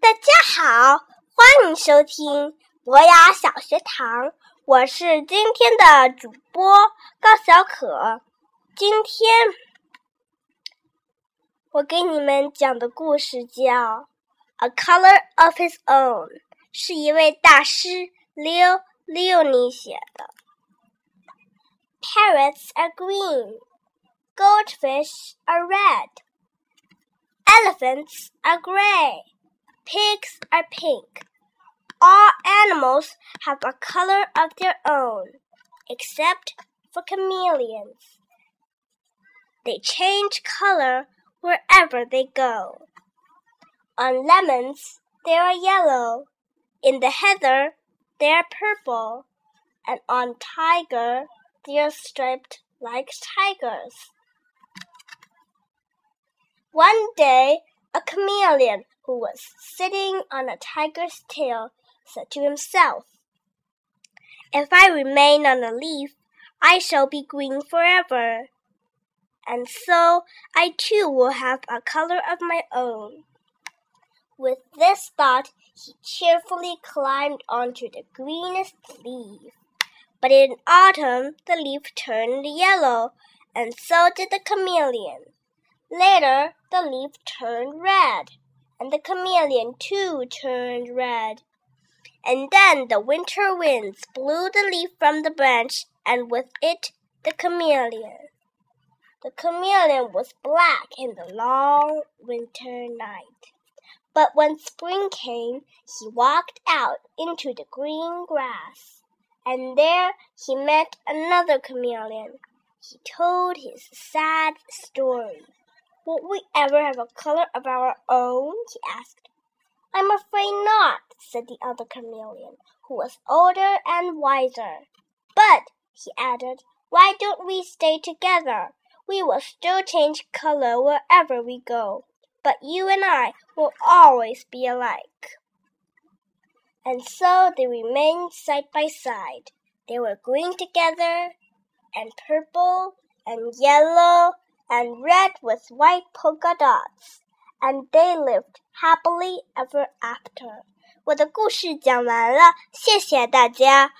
大家好，欢迎收听博雅小学堂，我是今天的主播高小可。今天我给你们讲的故事叫《A Color of His Own》，是一位大师 Leo Leoni 写的。Parrots are green, goldfish are red, elephants are gray. Pigs are pink. All animals have a color of their own, except for chameleons. They change color wherever they go. On lemons, they are yellow. In the heather, they are purple. And on tiger, they are striped like tigers. One day, a chameleon who was sitting on a tiger's tail, said to himself, If I remain on a leaf, I shall be green forever. And so I too will have a color of my own. With this thought, he cheerfully climbed onto the greenest leaf. But in autumn, the leaf turned yellow, and so did the chameleon. Later, the leaf turned red and the chameleon too turned red. And then the winter winds blew the leaf from the branch, and with it the chameleon. The chameleon was black in the long winter night. But when spring came, he walked out into the green grass, and there he met another chameleon. He told his sad story. Will we ever have a color of our own? he asked. I'm afraid not, said the other chameleon, who was older and wiser. But, he added, why don't we stay together? We will still change color wherever we go, but you and I will always be alike. And so they remained side by side. They were green together, and purple, and yellow, and red with white polka dots, and they lived happily ever after. 我的故事讲完了，谢谢大家。